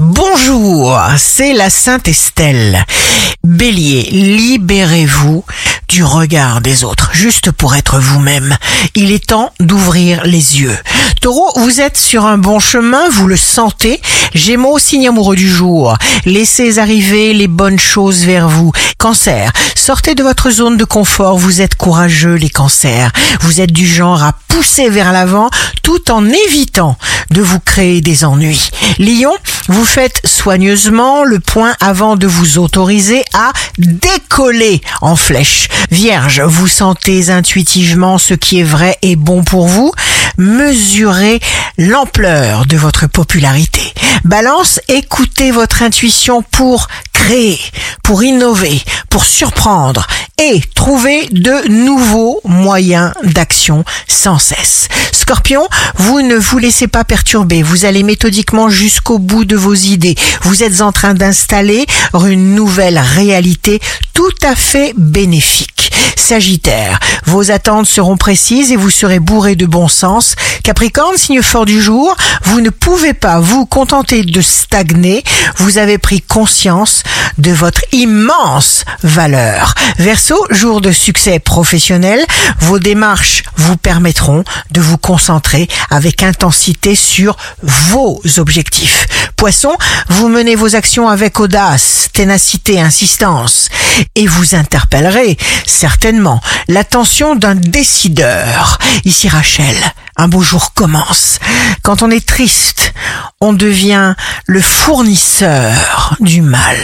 Bonjour, c'est la Sainte Estelle. Bélier, libérez-vous du regard des autres, juste pour être vous-même. Il est temps d'ouvrir les yeux. Taureau, vous êtes sur un bon chemin, vous le sentez. Gémeaux, signe amoureux du jour. Laissez arriver les bonnes choses vers vous. Cancer, sortez de votre zone de confort, vous êtes courageux les cancers. Vous êtes du genre à pousser vers l'avant tout en évitant de vous créer des ennuis. Lion, vous faites soigneusement le point avant de vous autoriser à décoller en flèche. Vierge, vous sentez intuitivement ce qui est vrai et bon pour vous. Mesurez l'ampleur de votre popularité. Balance, écoutez votre intuition pour pour innover, pour surprendre et trouver de nouveaux moyens d'action sans cesse. Scorpion, vous ne vous laissez pas perturber, vous allez méthodiquement jusqu'au bout de vos idées. Vous êtes en train d'installer une nouvelle réalité tout à fait bénéfique. Sagittaire, vos attentes seront précises et vous serez bourré de bon sens. Capricorne, signe fort du jour, vous ne pouvez pas vous contenter de stagner, vous avez pris conscience de votre immense valeur. Verseau, jour de succès professionnel, vos démarches vous permettront de vous concentrer avec intensité sur vos objectifs. Poisson, vous menez vos actions avec audace, ténacité, insistance et vous interpellerez certainement l'attention d'un décideur. Ici Rachel, un beau jour commence. Quand on est triste, on devient le fournisseur du mal.